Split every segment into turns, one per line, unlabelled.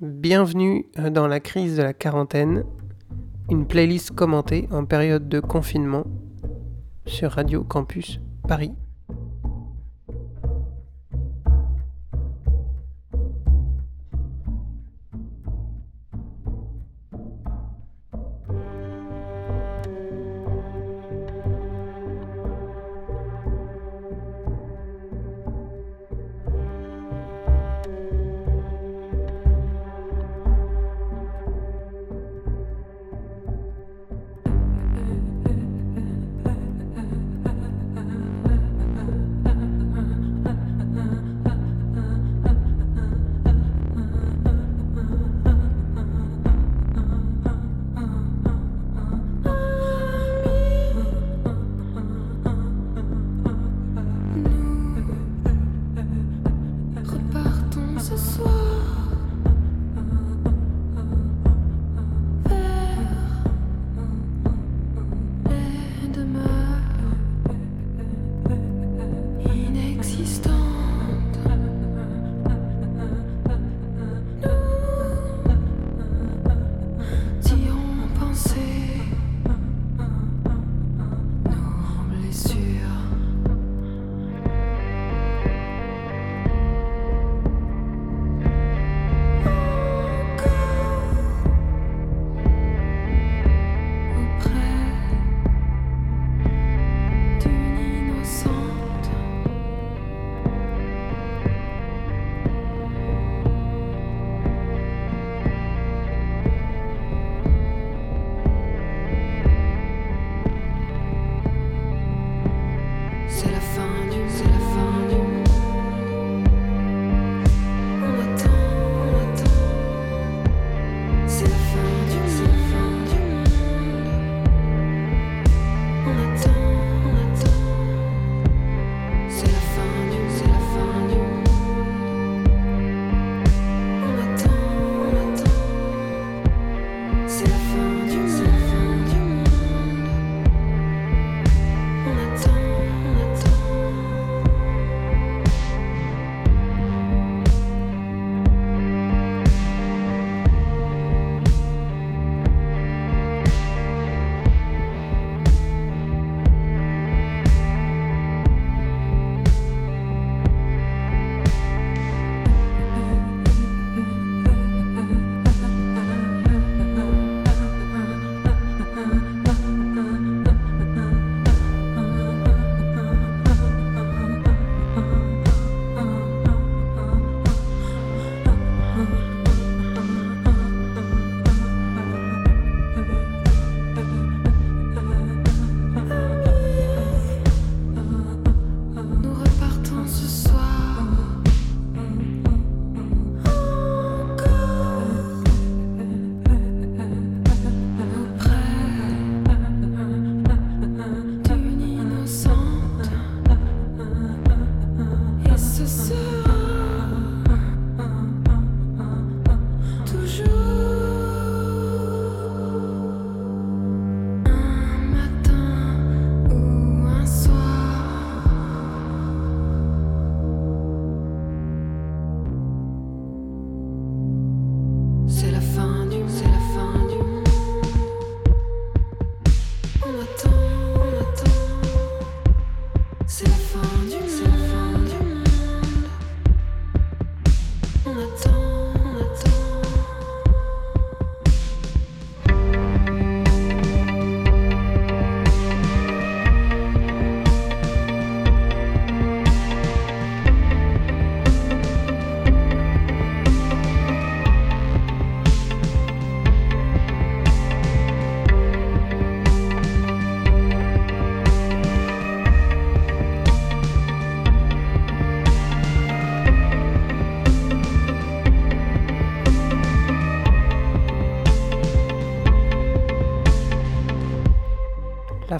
Bienvenue euh, dans la crise de la quarantaine, une playlist commentée en période de confinement sur Radio Campus Paris.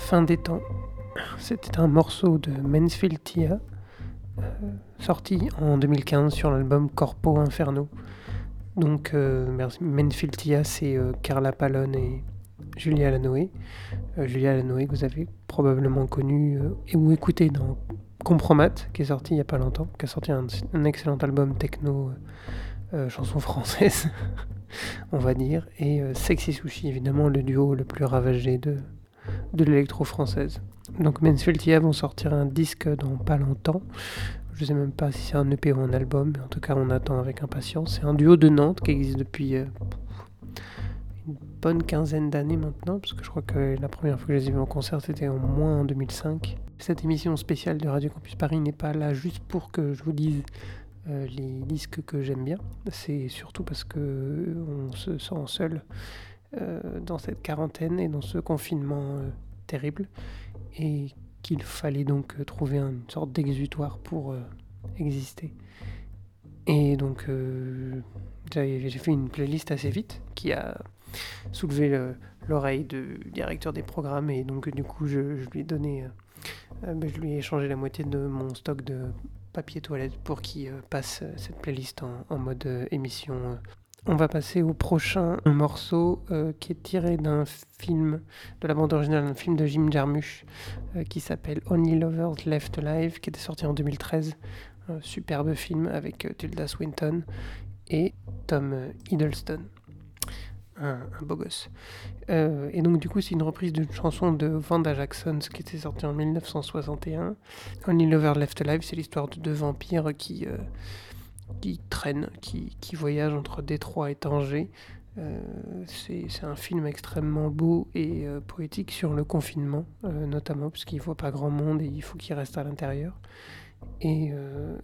Fin
des temps. C'était un morceau de Mansfield Tia, euh, sorti en 2015 sur l'album Corpo Inferno. Donc, euh. Mansfield Tia, c'est euh, Carla Pallone et Julia Lanoé. Euh, Julia Lanoé, que vous avez probablement connu et ou écouté dans Compromat, qui est sorti il n'y a pas longtemps, qui a sorti un, excellent album techno
chanson française, on va dire, et Sexy Sushi, évidemment le duo le plus ravagé de, de l'électro française. Donc Mansfield Tia vont sortir un disque dans pas longtemps. Je sais même pas si c'est un EP ou un album, mais en tout cas on attend avec impatience. C'est un duo de Nantes qui existe depuis euh, une bonne quinzaine d'années maintenant, parce que je crois que la première fois que je les ai vus en concert c'était au moins en 2005. Cette émission spéciale de Radio Campus Paris n'est pas là juste pour que je vous dise euh, les disques que j'aime bien, c'est surtout parce que euh, on se sent seul dans cette quarantaine et dans ce confinement euh, terrible et qu'il fallait donc euh, trouver une sorte d'exutoire pour euh, exister. Et donc euh, j'ai fait une playlist assez vite qui a soulevé le- l'oreille du directeur des programmes et donc du coup je, lui ai donné, euh, euh, ben, je lui ai échangé la moitié de mon stock de papier toilette pour qu'il euh, passe euh, cette playlist en, mode euh, émission. On va passer au prochain morceau euh, qui est tiré d'un film, de la bande originale d'un film de Jim Jarmusch euh, qui s'appelle Only Lovers Left Alive, qui était sorti en 2013. Un superbe film avec euh, Tilda Swinton et Tom Hiddleston, un, beau gosse. Et donc du coup c'est une reprise d'une chanson de Vanda Jackson qui était sortie en 1961. Only Lover Left Alive, c'est l'histoire de deux vampires qui, qui traînent, qui, qui voyagent entre Détroit et Tanger. Euh, c'est un film extrêmement beau et euh, poétique sur le confinement, euh, notamment parce qu'il ne voit pas grand monde et il faut qu'il reste à l'intérieur. Et, euh,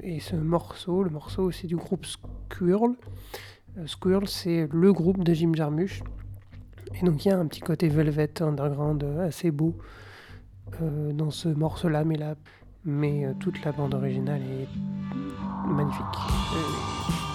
et ce morceau, le morceau c'est du groupe Squirrel. Squirrel c'est le groupe de Jim Jarmusch. Et donc il y a un petit côté Velvet Underground assez beau dans ce morceau-là, mais, là, mais toute la bande originale est magnifique.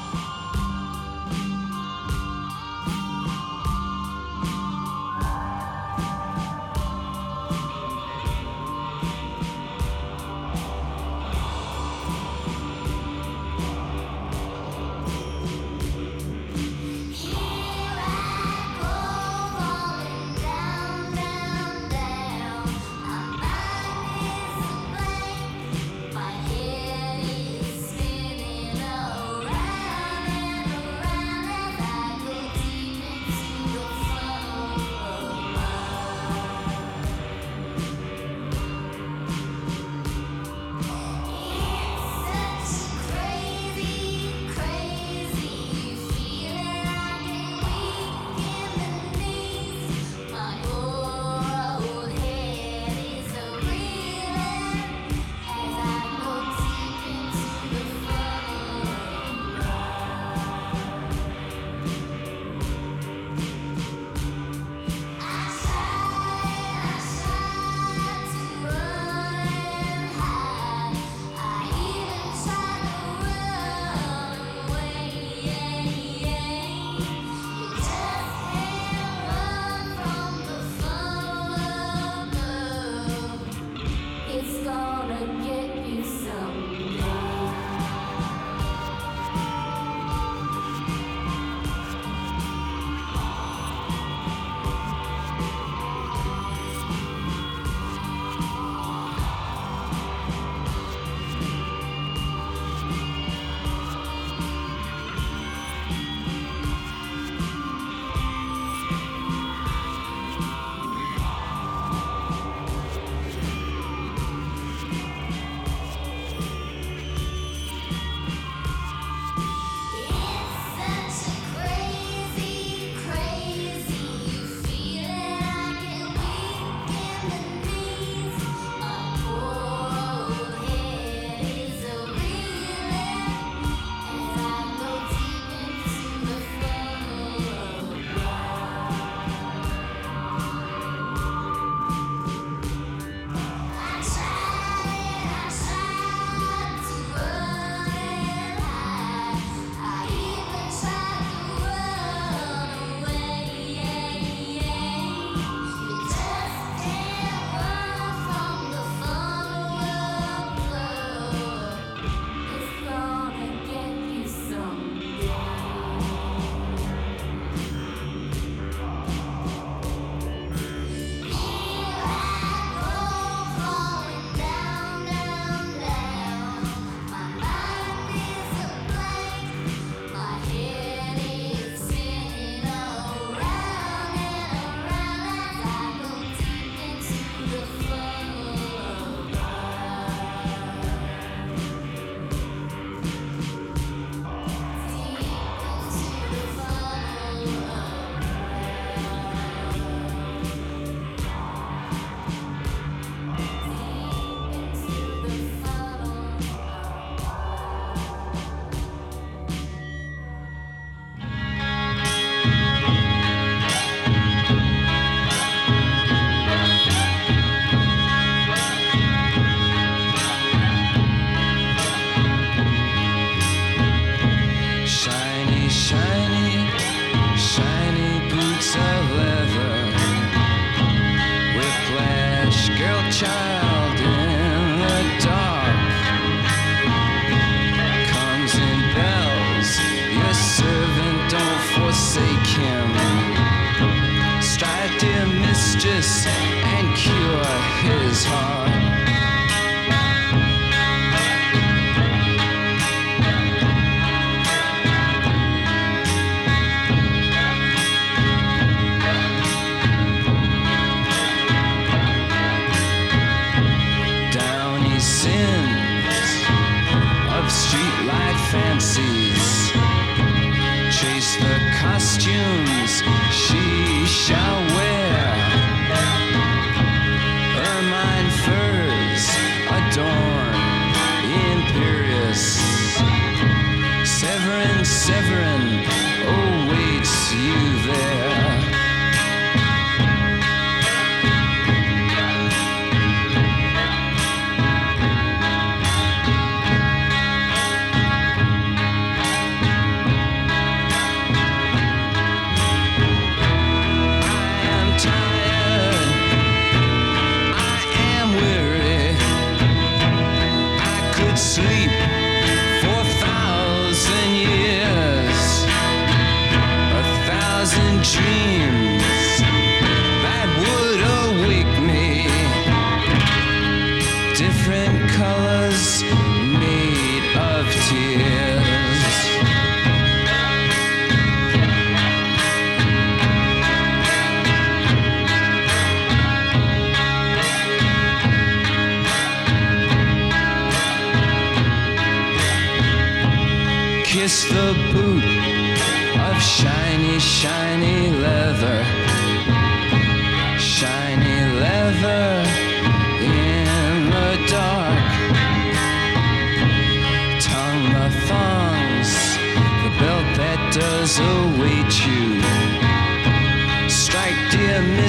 The costumes she shall wear.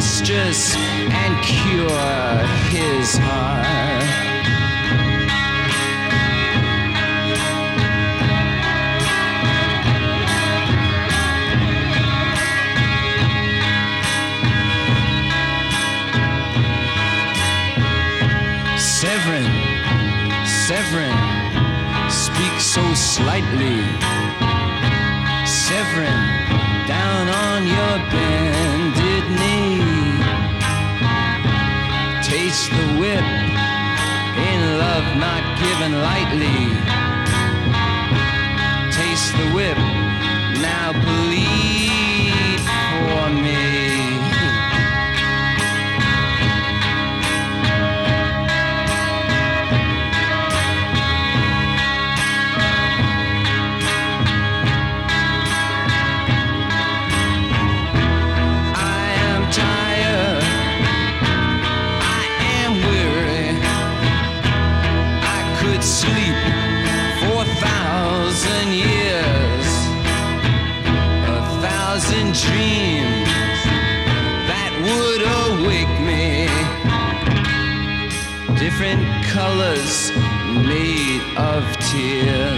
Mistress, and cure his heart. Severin, Severin, speak so slightly. Severin, down on your bended Taste the whip in love not given lightly. Taste the whip, now bleed dreams that would awake me. Different colors made of tears.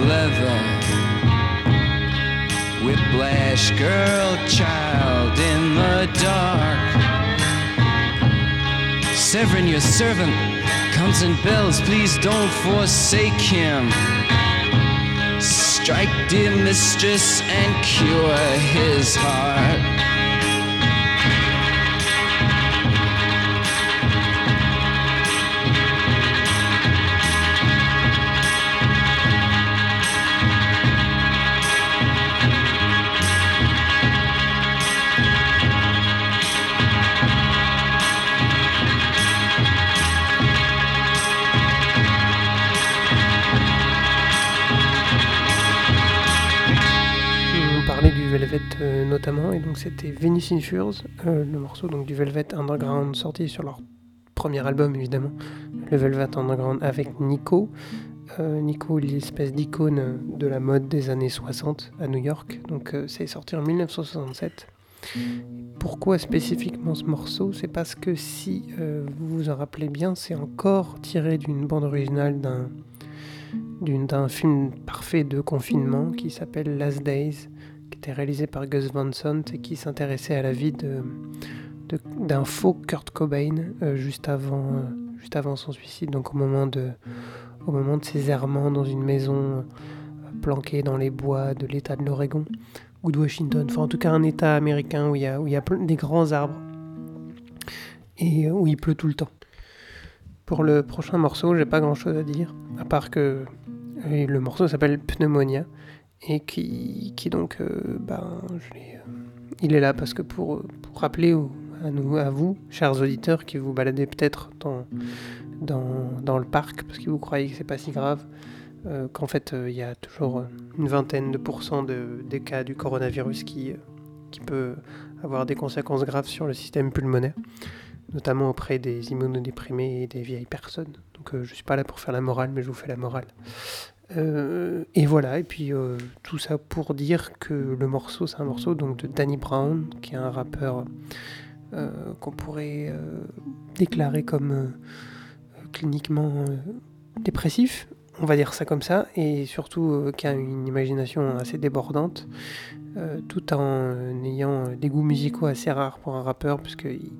Leather. Whiplash girl, child in the dark. Severin, your servant, comes and bells. Please don't forsake him. Strike, dear mistress, and cure his heart.
Euh, notamment, et donc c'était Venus in Furs, euh, le morceau donc du Velvet Underground sorti sur leur premier album évidemment, le Velvet Underground avec Nico. Euh, Nico, l'espèce d'icône de la mode des années 60 à New York, donc c'est sorti en 1967. Pourquoi spécifiquement ce morceau? C'est parce que si vous vous en rappelez bien, c'est encore tiré d'une bande originale d'un d'un film parfait de confinement qui s'appelle Last Days, était réalisé par Gus Van Sant et qui s'intéressait à la vie de, d'un faux Kurt Cobain euh, juste, avant, euh, juste avant son suicide, donc au moment de, au moment de ses errements dans une maison euh, planquée dans les bois de l'état de l'Oregon ou de Washington, enfin en tout cas un état américain où il y a, où il y a des grands arbres et où il pleut tout le temps. Pour le prochain morceau, j'ai pas grand chose à dire, à part que le morceau s'appelle Pneumonia et qui, qui donc, euh, ben, euh, il est là parce que pour, pour rappeler à, nous, à vous, chers auditeurs, qui vous baladez peut-être dans, le parc parce que vous croyez que c'est pas si grave, euh, qu'en fait euh, il y a toujours une vingtaine de pourcents de, des cas du coronavirus qui, euh, qui peut avoir des conséquences graves sur le système pulmonaire, notamment auprès des immunodéprimés et des vieilles personnes. Donc euh, je suis pas là pour faire la morale, mais je vous fais la morale. Euh, et voilà, et puis euh, tout ça pour dire que le morceau, c'est un morceau donc de Danny Brown, qui est un rappeur euh, qu'on pourrait déclarer comme cliniquement dépressif, on va dire ça comme ça, et surtout qui a une imagination assez débordante, tout en ayant des goûts musicaux assez rares pour un rappeur, puisqu'il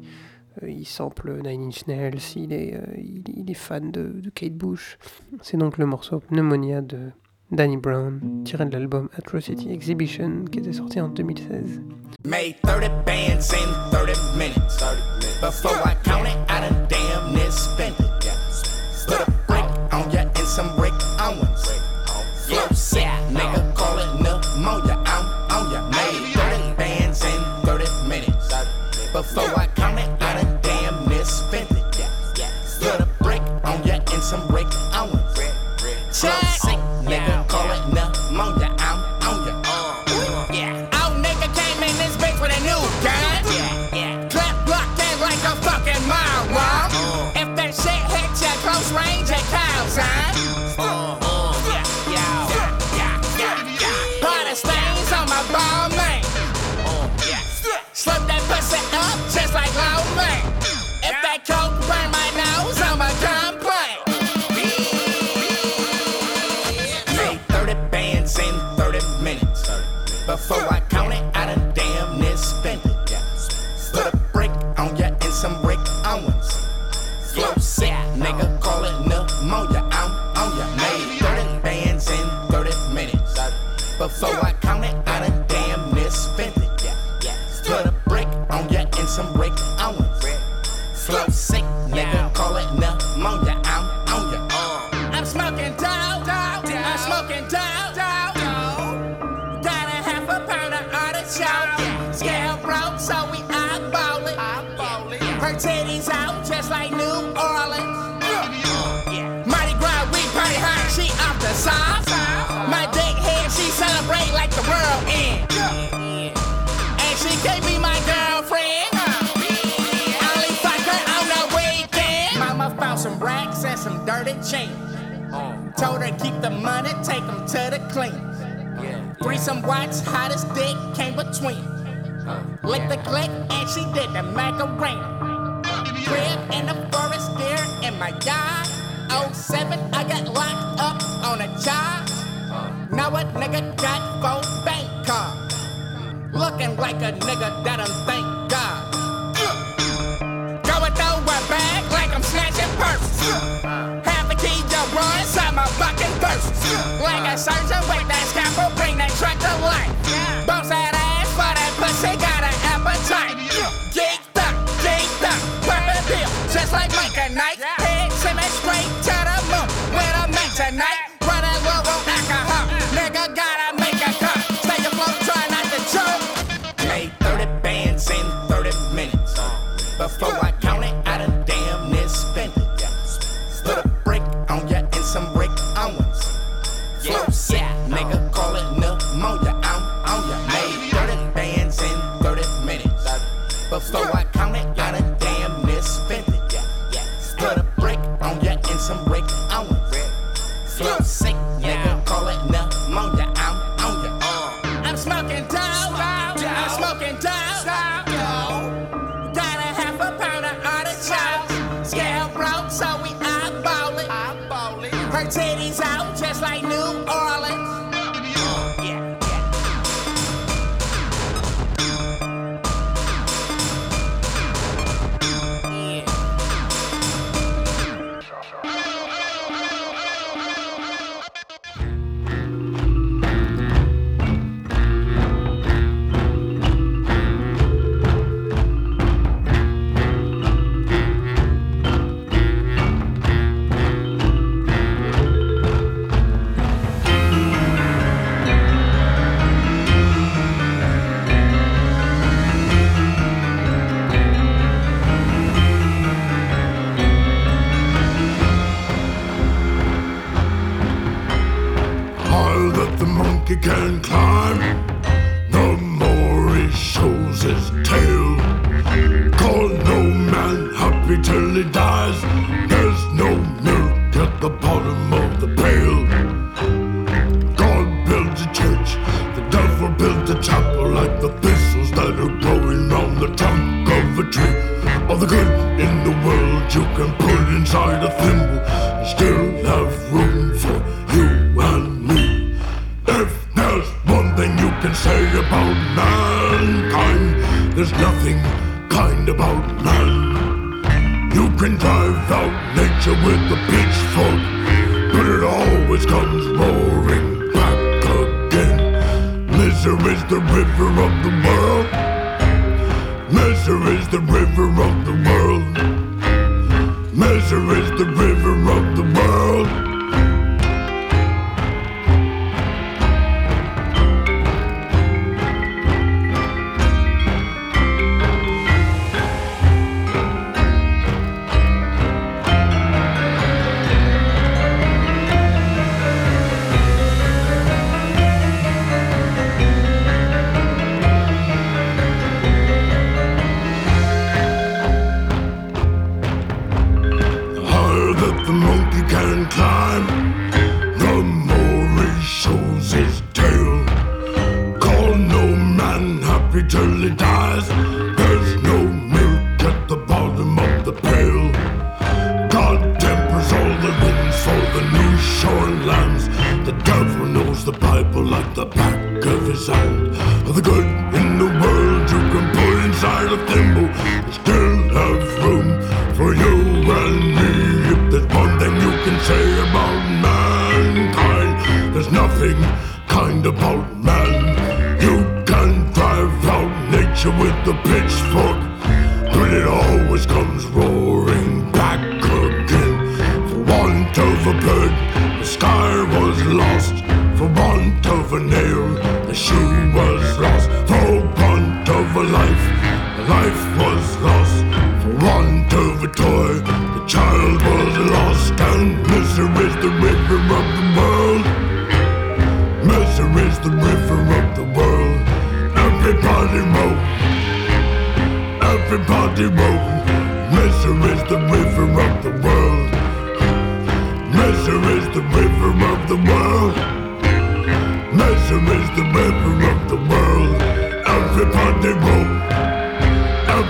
il sample Nine Inch Nails, il est, euh, il, est fan de, Kate Bush. C'est donc le morceau Pneumonia de Danny Brown, tiré de l'album Atrocity Exhibition, qui était sorti en 2016.
Made 30 bands in 30 minutes. Before I count it, I done damn near spent it. Put a brick on ya and some brick on some brick on ones. Flow sick, nigga, call it pneumonia. I'm on ya. Yeah. Oh, nigga came in this bitch with a new gun. Yeah, yeah. Clap block in like a fucking moron. If that shit hits ya close range, it counts, huh? Yeah, yeah, yeah, yeah, yeah. Party stains on my ball, man. Slip that pussy up just like low man. Keep the money, take 'em to the clean. Threesome watch, hottest dick came between. Lick the click and she did the Macarena. Crib in the forest, deer in my yard. 07, I got locked up on a charge. Now a nigga got four bank cards. Looking like a nigga that I'm thank God. Going through a bag like I'm snatching purses. Key to run inside my fucking purse. Like a surgeon with that scalpel, bring that truck to life. Bounce that ass for that pussy, got an appetite. Geeked up, geeked up, purple bill, just like Mike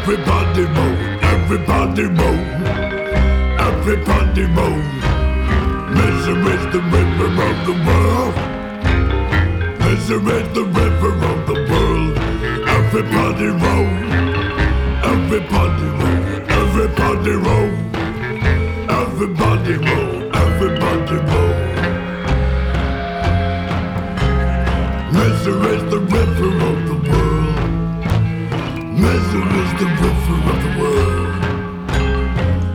Everybody row. Everybody row. Everybody row. Misery is the river of the world. Misery is the river of the world. Everybody row. Everybody row. Everybody row. Everybody row. Everybody row. Misery is the river of the world. Misery is the river of the world.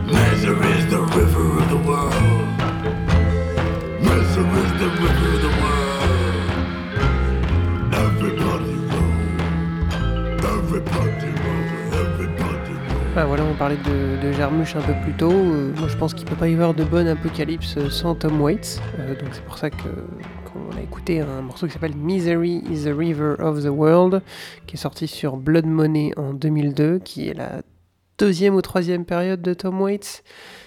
Misery is the river of the world. Misery is the river of the world. Everybody row. Everybody row. Everybody row.
Ah, voilà, on parlait de, de Jarmusch un peu plus tôt. Euh, moi, je pense qu'il peut pas y avoir de bonne apocalypse sans Tom Waits. Euh, donc, c'est pour ça que un morceau qui s'appelle Misery is the River of the World, qui est sorti sur Blood Money en 2002, qui est la deuxième ou troisième période de Tom Waits.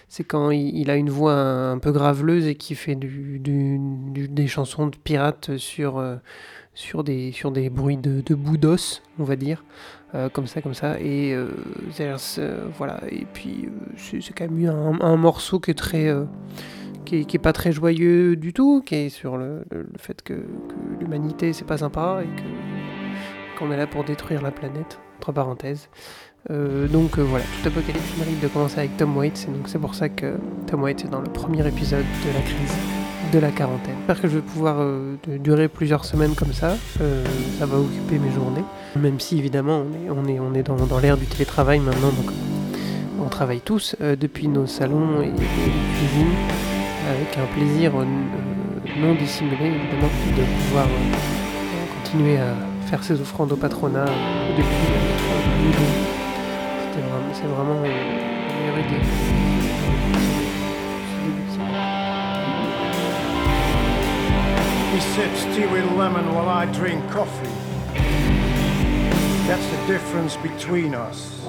C'est quand il, a une voix un, peu graveleuse et qui fait des chansons de pirates sur, euh, sur, des, sur des bruits de, de bout d'os, on va dire. Euh, comme ça, comme ça. Et euh, voilà. Et puis c'est quand même un, un morceau qui est très, qui, qui est pas très joyeux du tout, qui est sur le, fait que, l'humanité c'est pas sympa et qu'on est là pour détruire la planète. Entre parenthèses. Euh, donc euh, voilà, tout apocalypse mérite de commencer avec Tom Waits, et donc c'est pour ça que Tom Waits est dans le premier épisode de la crise de la quarantaine. J'espère que je vais pouvoir euh, durer plusieurs semaines comme ça. Ça va occuper mes journées. Même si évidemment on est, on est, on est dans, dans l'ère du télétravail maintenant, donc on travaille tous depuis nos salons et, et cuisines avec un plaisir euh, non dissimulé évidemment de pouvoir euh, continuer à faire ses offrandes au patronat euh, depuis boulot. C'était c'est vraiment euh, la meilleure idée.
He sips tea with lemon while I drink coffee. That's the difference between us.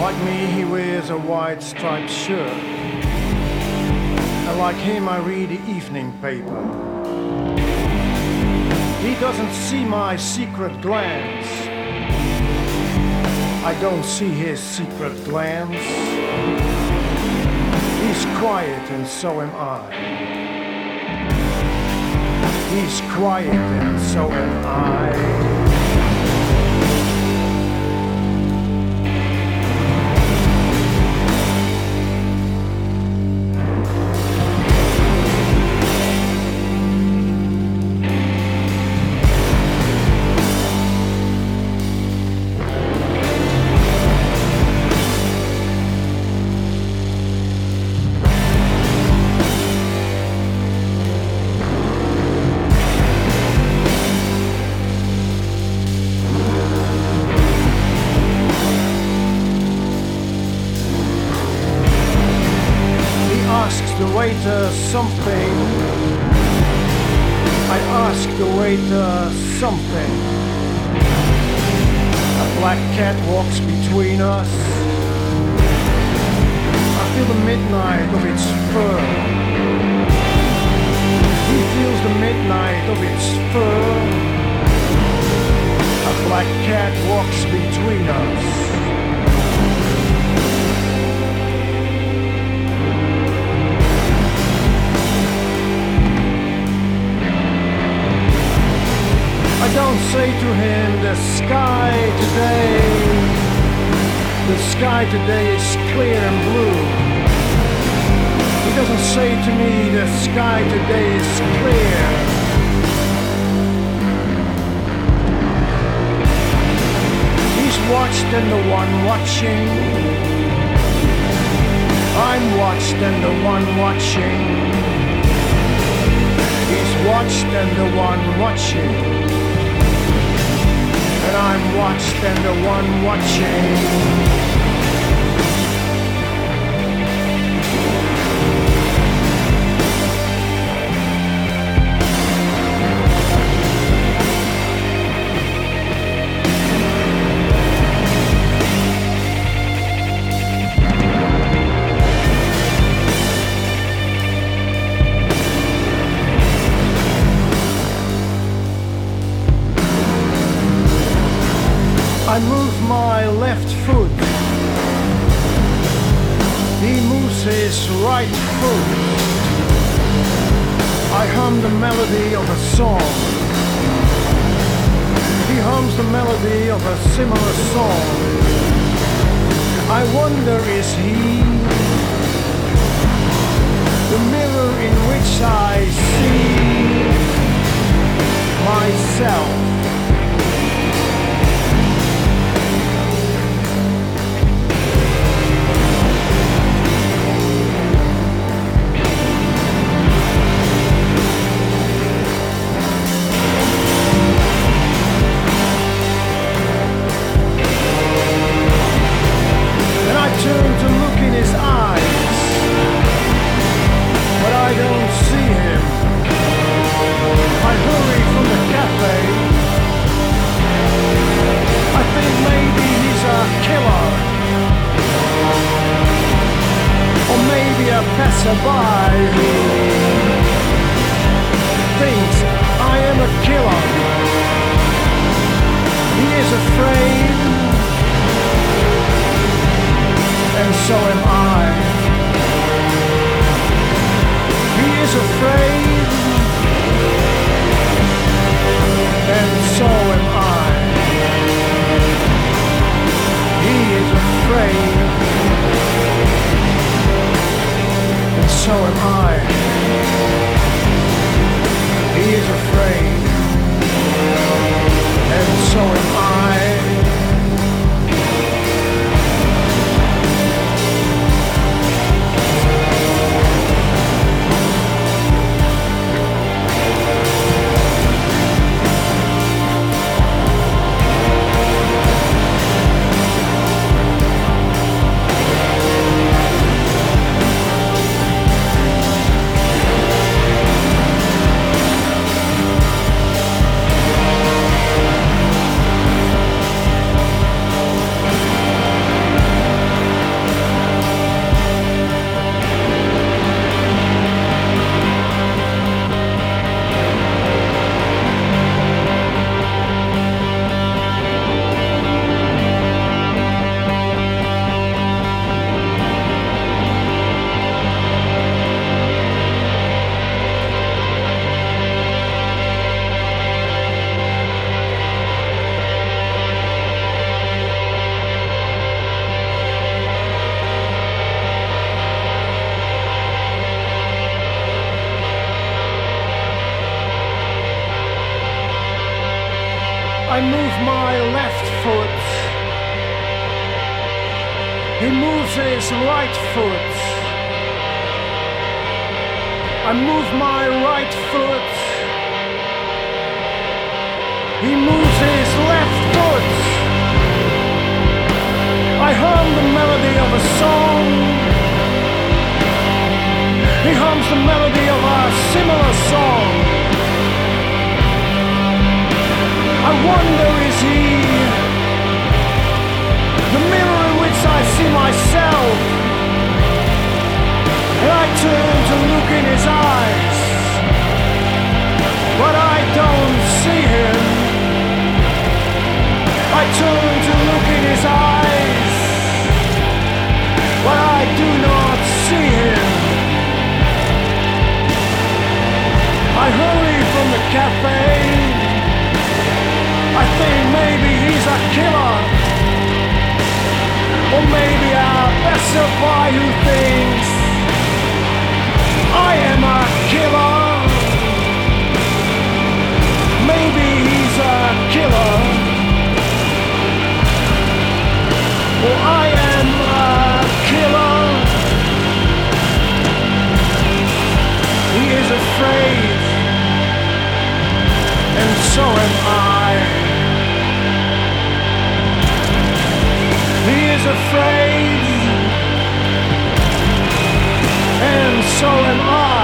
Like me, he wears a white striped shirt. And like him, I read the evening paper. He doesn't see my secret glance. I don't see his secret glance. He's quiet and so am I. He's quiet and so am I. waiter something. I ask the waiter something. A black cat walks between us. I feel the midnight of its fur. He feels the midnight of its fur. A black cat walks between us. Don't say to him, the sky today, the sky today is clear and blue. He doesn't say to me, the sky today is clear. He's watched and the one watching. I'm watched and the one watching. He's watched and the one watching. I'm watched and the one watching. Moves his right foot. I hum the melody of a song. He hums the melody of a similar song. I wonder is he the mirror in which I see myself? He moves his left foot. I hum the melody of a song. He hums the melody of a similar song. I wonder is he the mirror in which I see myself? And I turn to look in his eyes, but I don't see him. Turn to look in his eyes, but I do not see him. I hurry from the cafe. I think maybe he's a killer. Or maybe a passerby who thinks I am a is and so am I. He is afraid, and so am I.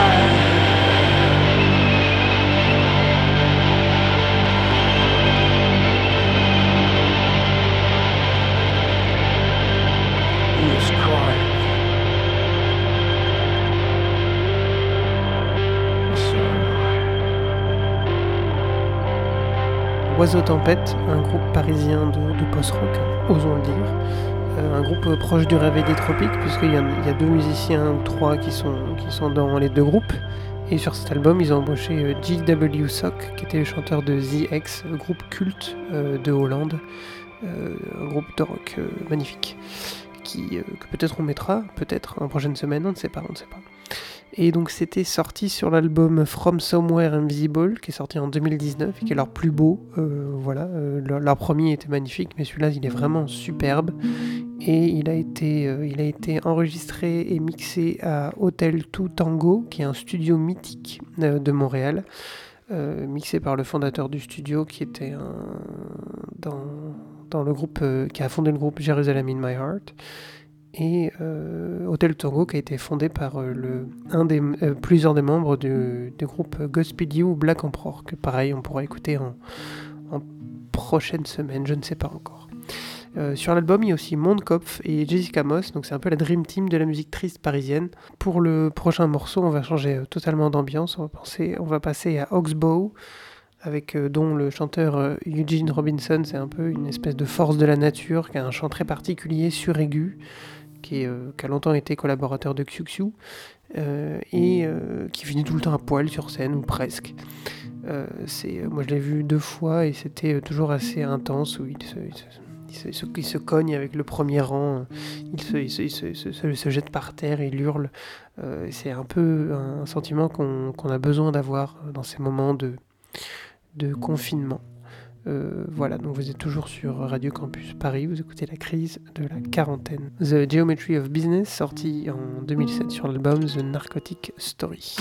Oiseau Tempête, un groupe parisien de, post-rock, osons le dire. Euh, un groupe proche du Réveil des Tropiques, puisqu'il y, a- deux musiciens trois qui sont, dans les deux groupes. Et sur cet album, ils ont embauché euh, G.W. Sock, qui était le chanteur de The X, le groupe culte euh, de Hollande, euh, un groupe de rock euh, magnifique, euh, que peut-être on mettra, peut-être en prochaine semaine, on ne sait pas, on ne sait pas. Et donc c'était sorti sur l'album From Somewhere Invisible, qui est sorti en 2019 et qui est leur plus beau. Euh, voilà, euh, leur, premier était magnifique, mais celui-là il est vraiment superbe. Et il a été, euh, il a été enregistré et mixé à Hotel Two Tango, qui est un studio mythique de Montréal, mixé par le fondateur du studio, qui était dans, dans le groupe, qui a fondé le groupe Jerusalem in My Heart et euh, Hotel Tango qui a été fondé par euh, le, un des, euh, plusieurs des membres du, groupe Godspeed You ou Black Emperor, que pareil on pourra écouter en, prochaine semaine, je ne sais pas encore. Euh, sur l'album, il y a aussi Mondkopf et Jessica Moss, donc c'est un peu la dream team de la musique triste parisienne. Pour le prochain morceau, on va changer totalement d'ambiance, on va, penser, on va passer à Oxbow, avec dont le chanteur Eugene Robinson, c'est un peu une espèce de force de la nature, qui a un chant très particulier, suraigu, qui, est, euh, qui a longtemps été collaborateur de Xiu euh, et euh, qui finit tout le temps à poil sur scène, ou presque. Euh, c'est, moi je l'ai vu deux fois et c'était toujours assez intense, où il se, il se- il se, il se- il se cogne avec le premier rang, il se, il jette par terre, il hurle. Euh, c'est un peu un sentiment qu'on a besoin d'avoir dans ces moments de, de confinement. Euh, voilà, donc vous êtes toujours sur Radio Campus Paris, vous écoutez la crise de la quarantaine. The Geometry of Business, sorti en 2007 sur l'album The Narcotic Story.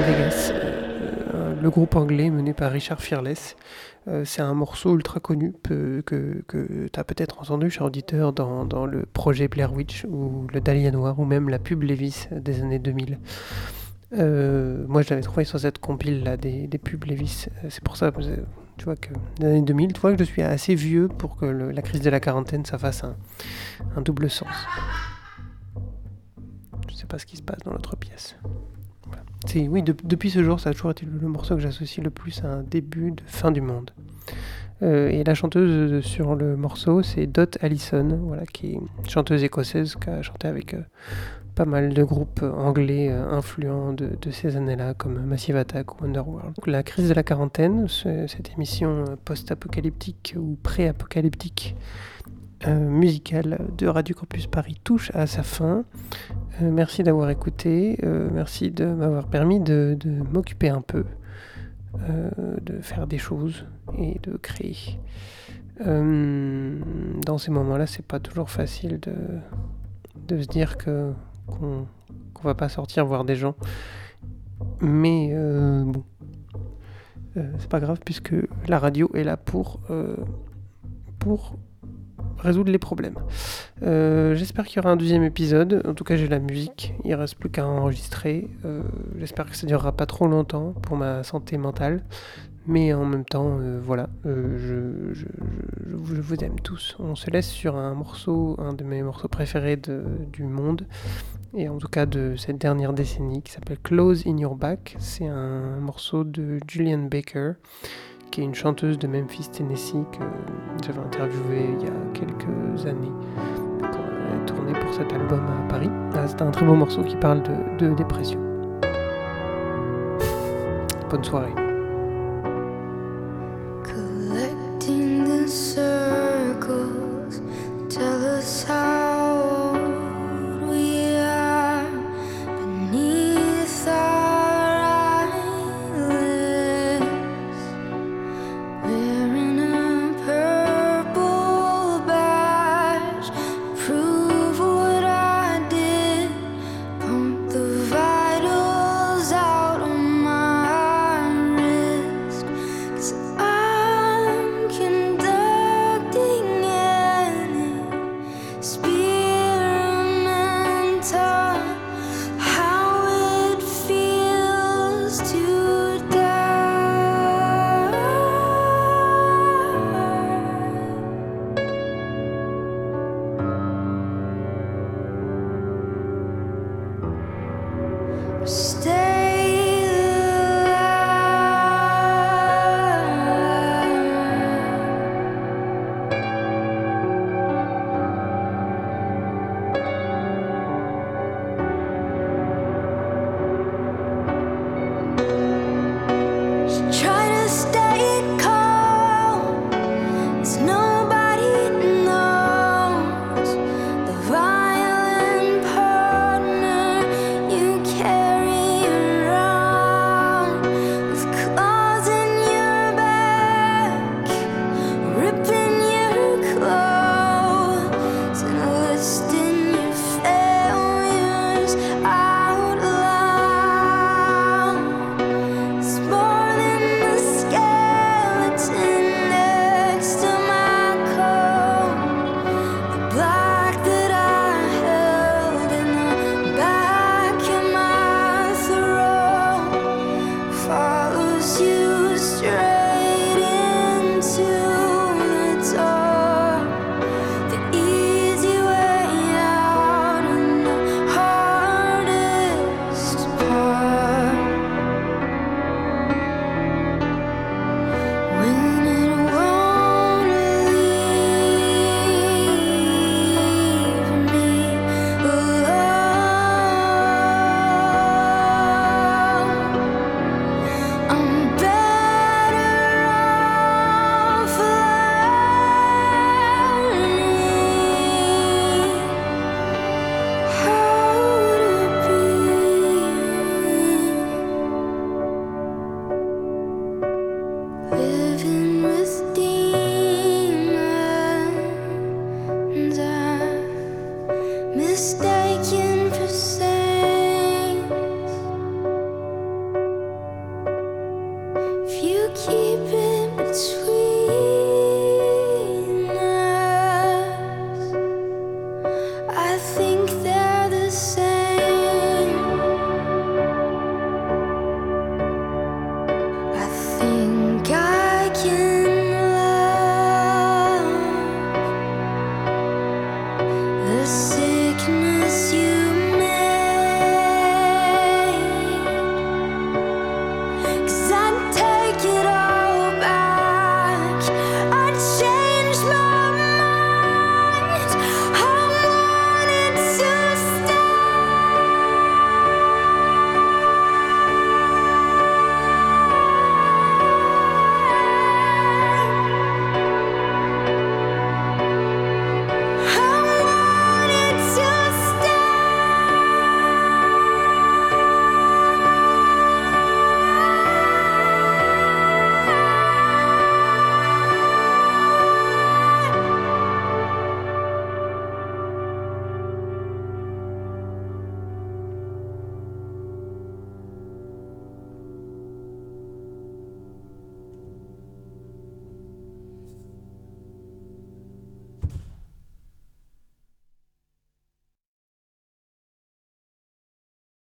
Vegas, euh, le groupe anglais mené par Richard Fearless. Euh, c'est un morceau ultra connu que, que tu as peut-être entendu, cher auditeur, dans, dans le projet Blair Witch ou le Dahlia Noir ou même la pub Levis des années 2000. Euh, moi, je l'avais trouvé sur cette compile là des, des pubs Levis. Euh, C'est pour ça, euh, tu vois, que les années 2000, tu vois que je suis assez vieux pour que la crise de la quarantaine, ça fasse un, un double sens. Je sais pas ce qui se passe dans l'autre pièce. Oui, de- depuis ce jour, ça a toujours été le, morceau que j'associe le plus à un début de fin du monde. Euh, et la chanteuse sur le morceau, c'est Dot Allison, voilà, qui est chanteuse écossaise qui a chanté avec euh, pas mal de groupes anglais euh, influents de, ces années-là, comme Massive Attack ou Underworld. La crise de la quarantaine, ce- cette émission post-apocalyptique ou pré-apocalyptique musicale de Radio Campus Paris touche à sa fin. Euh, merci d'avoir écouté, euh, merci de m'avoir permis de, m'occuper un peu, euh, de faire des choses et de créer. Euh, dans ces moments-là, c'est pas toujours facile de, se dire que qu'on va pas sortir voir des gens. Mais euh, bon, Euh, c'est pas grave puisque la radio est là pour euh, pour résoudre les problèmes. Euh, J'espère qu'il y aura un deuxième épisode. En tout cas, j'ai la musique. Il reste plus qu'à enregistrer. Euh, J'espère que ça durera pas trop longtemps pour ma santé mentale. Mais en même temps, euh, voilà, je, vous aime tous. On se laisse sur un morceau, un de mes morceaux préférés du monde, et en tout cas de cette dernière décennie, qui s'appelle Close in Your Back. C'est un morceau de Julian Baker, qui est une chanteuse de Memphis, Tennessee, que j'avais interviewée il y a quelques années quand elle a pour cet album à Paris. Ah, C'est un très beau morceau qui parle de dépression. Bonne soirée.